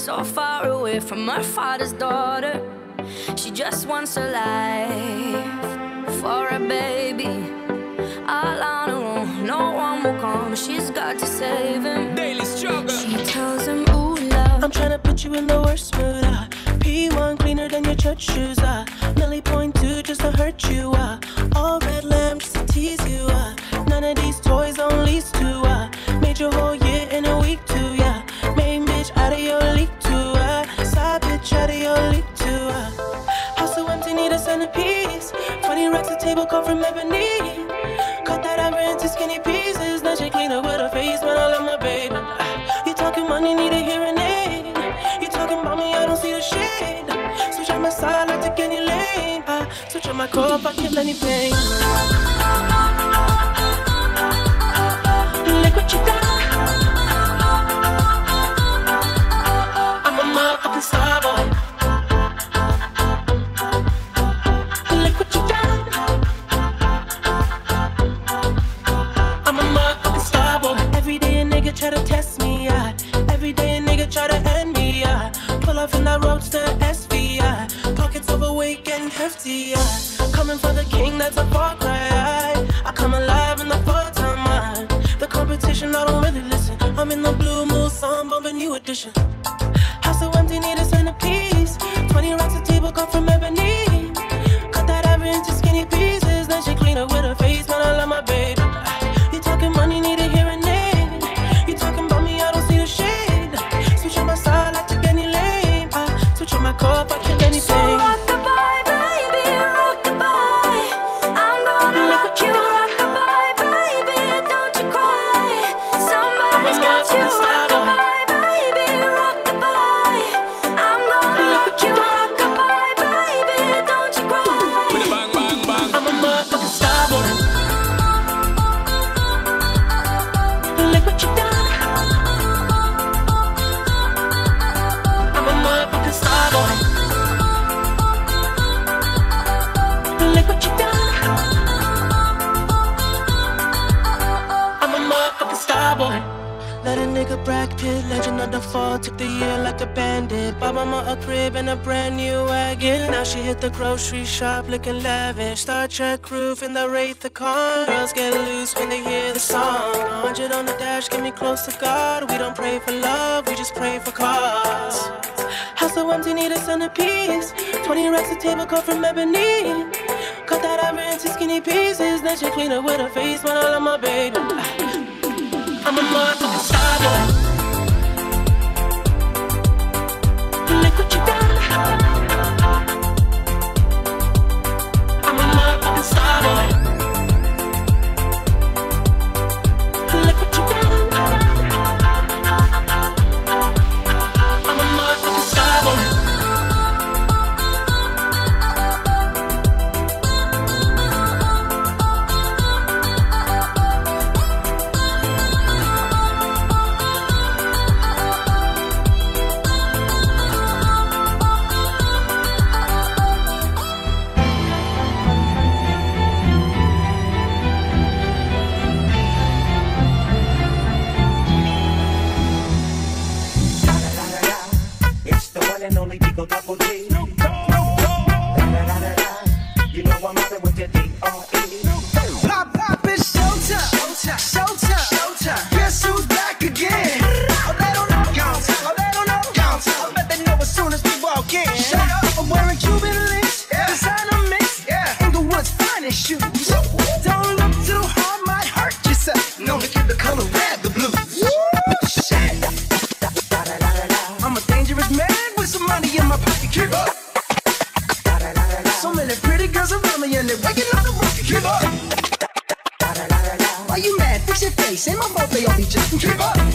so far away from her father's daughter. She just wants a life for a baby. All on her own, no one will come. She's got to save him. Daily struggle. She tells him, Ooh, love. I'm trying to put you in the worst mood. Ah. Uh. P1 cleaner than your church shoes. Ah. Uh. Millie point two just to hurt you. Uh. All red lips. people come from ebony. Cut that ever into skinny pieces. Now she clean up with her face, When I love my baby. Ah, you talking money, need a hearing aid. You talking about me, I don't see the shade. Switch on my side, like to any lane. Ah, I switch on my core, I kill any pain. Look what you got? that's a fuck in the hear the song. 100 on the dash, get me close to God. We don't pray for love, we just pray for cause. House so empty, need a centerpiece. 20 racks of table cut from ebony. Cut that ivory into skinny pieces. Then she clean up with her face when I love my baby. I'm a motherfucking star just keep on.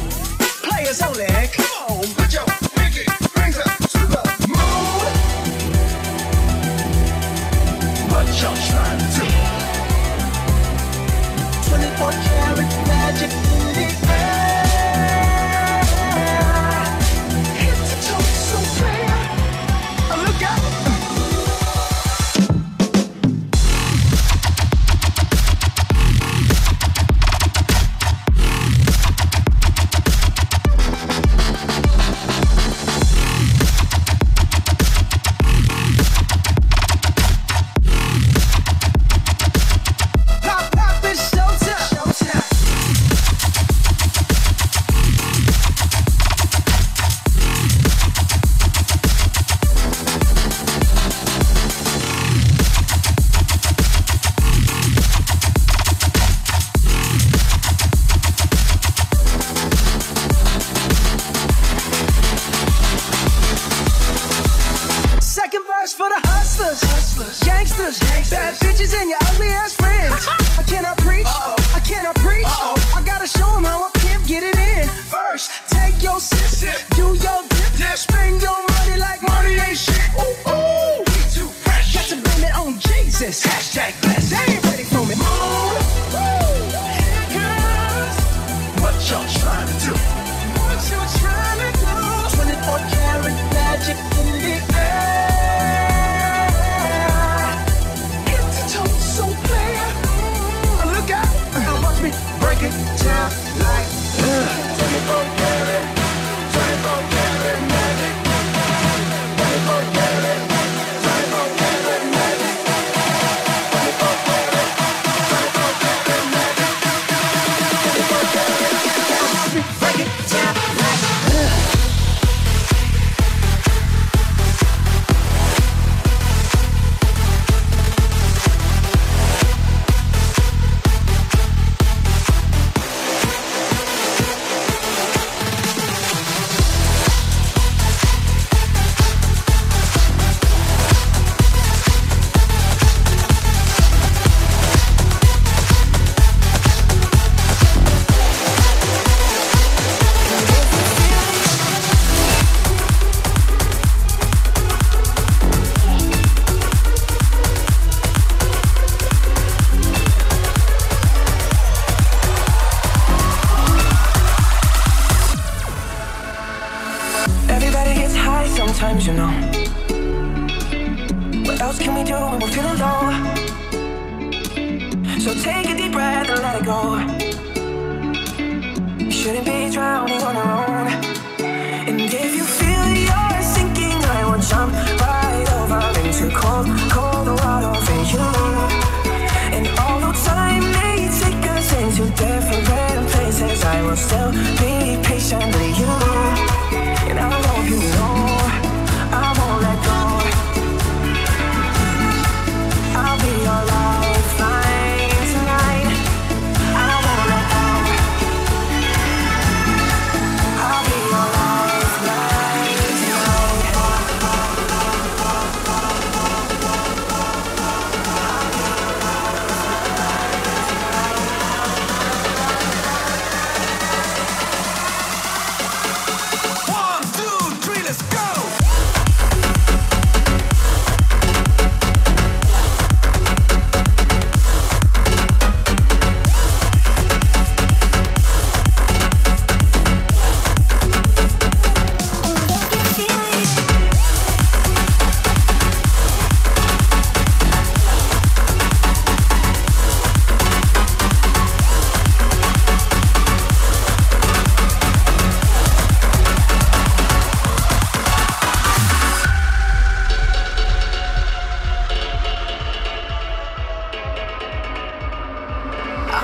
we're feeling low. So take a deep breath and let it go. Shouldn't be drowning on our own. And if you feel you're sinking, I will jump right over into cold, cold water for you. And although time may take us into different places, I will still be patient with you.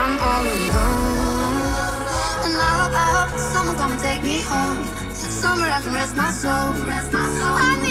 I'm all alone. And I hope, hope someone gonna take me home. Somewhere I can rest my soul. Rest my soul.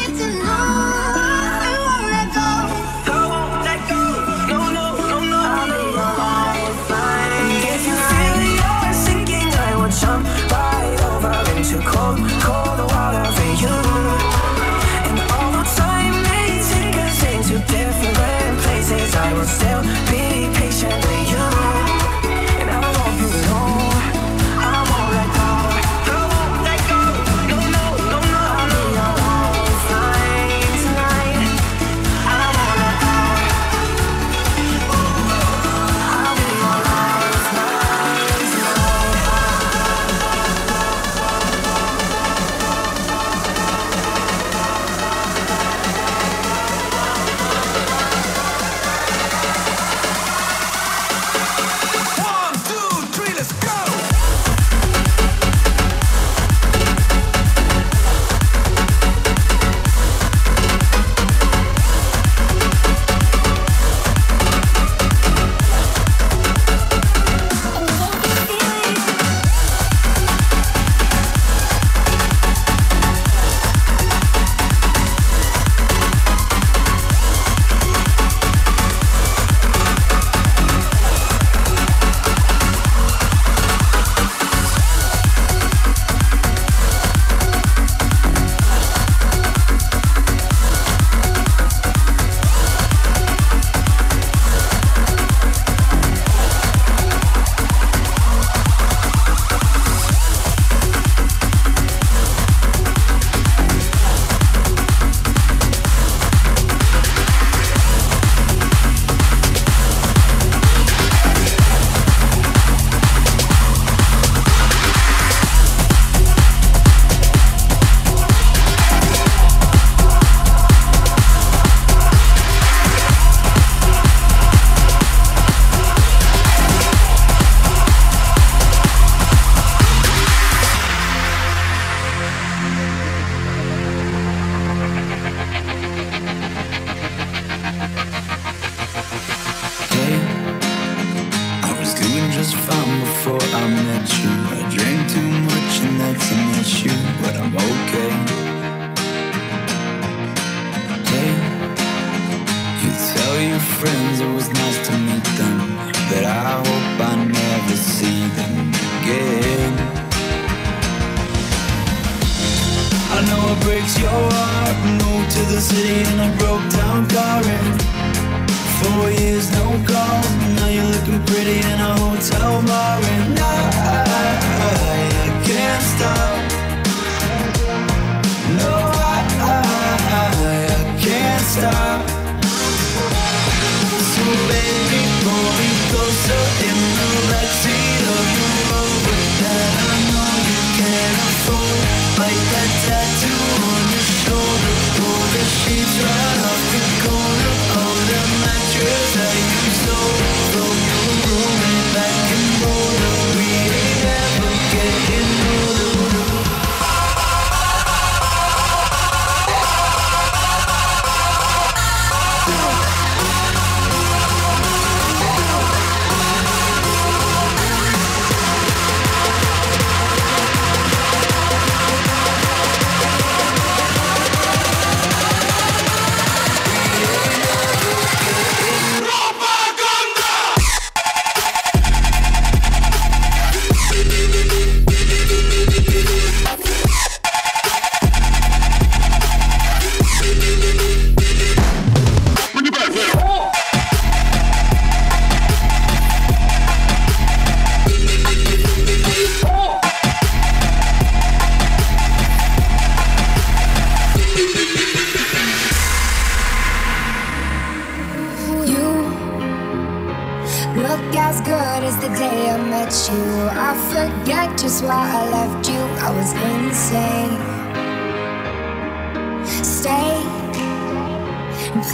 try.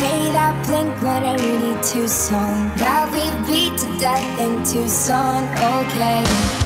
hate, I blink when I really too soon. Got we beat to death in Tucson, okay.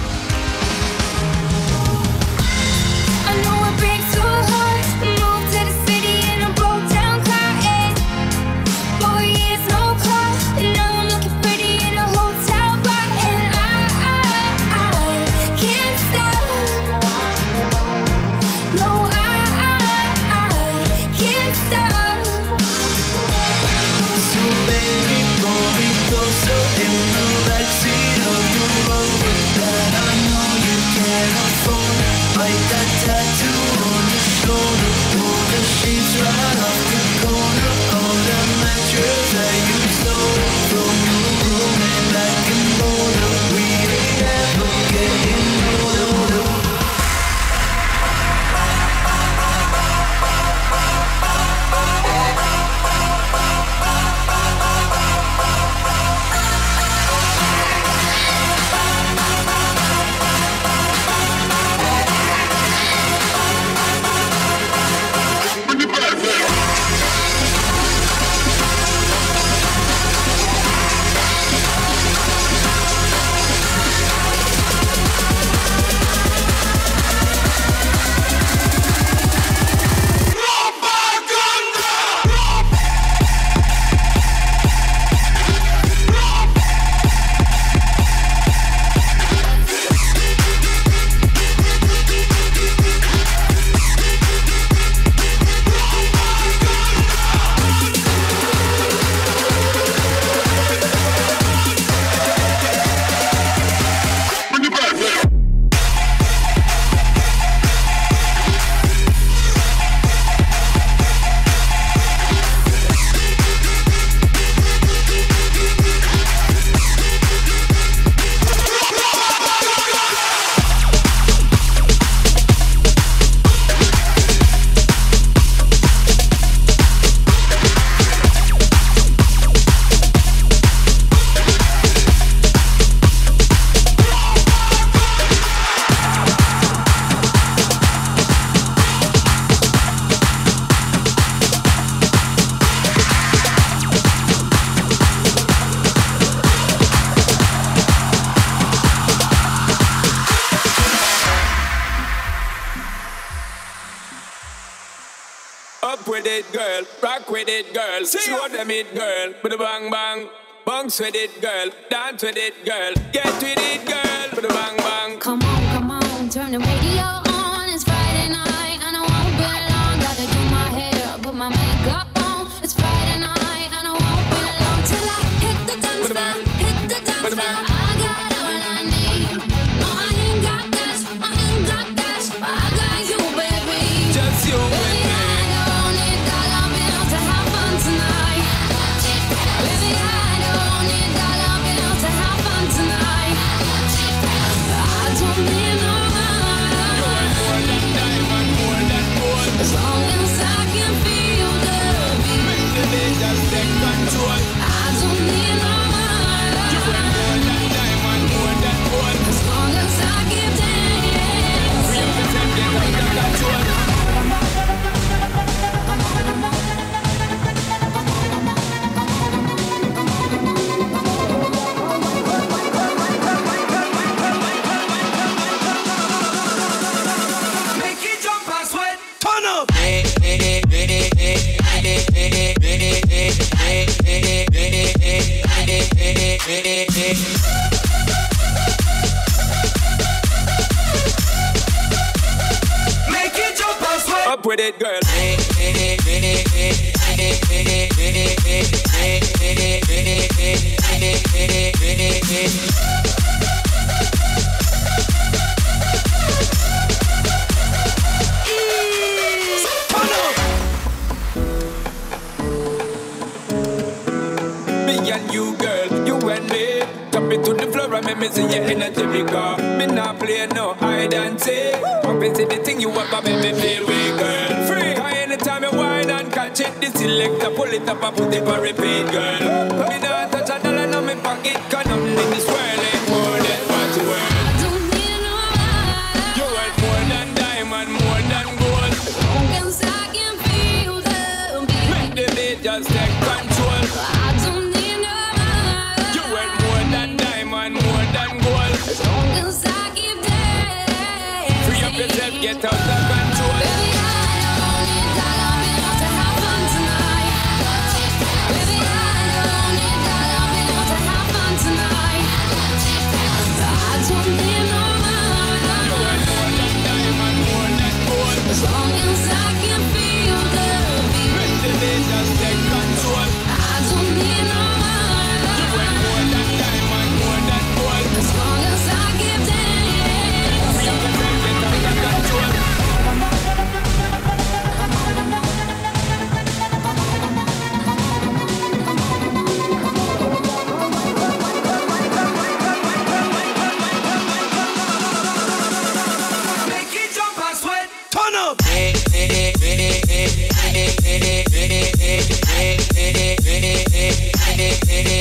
with a bang bang. Bounce with it, girl. Dance with it, girl. Yeah. the selector, pull it up and put it on repeat, girl. Me not touch a dollar in my pocket, cause I'm in this world, ain't more than what you worth. I don't need nobody. You worth more than diamond, more than gold. Long as I can feel the beat. Make the beat just take control. I don't need nobody. You worth more than diamond, more than gold. As long as I keep dancing. Free up yourself, get out of the.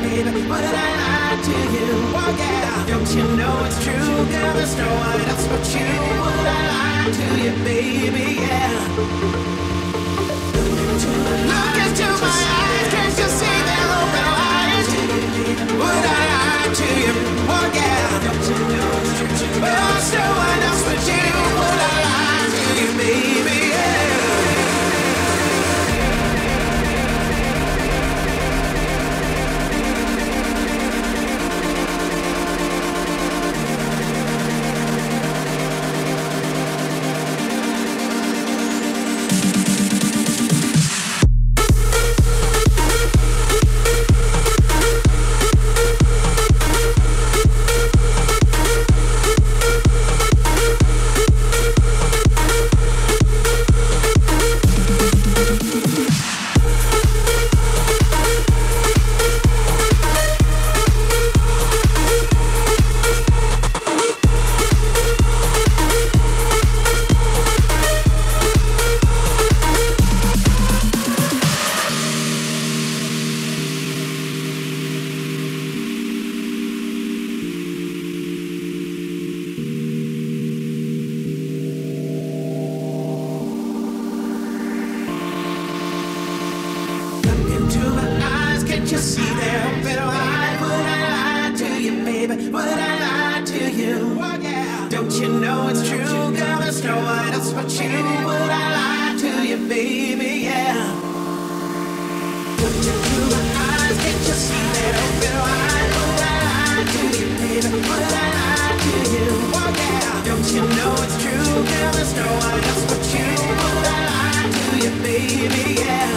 baby, I to you? Oh yeah, don't you know it's true? Girl, there's no one else but you. Would I lie to you, baby? Yeah. Look into Don't you know it's true, girl? There's no one else but you. Would I lie to you, baby? Yeah. Don't Look into my eyes, can't you see that open wide? Would I lie to you, baby? Would I lie to you? Oh yeah. Don't you know it's true, girl? There's no one else but you. Would I lie to you, baby? Yeah.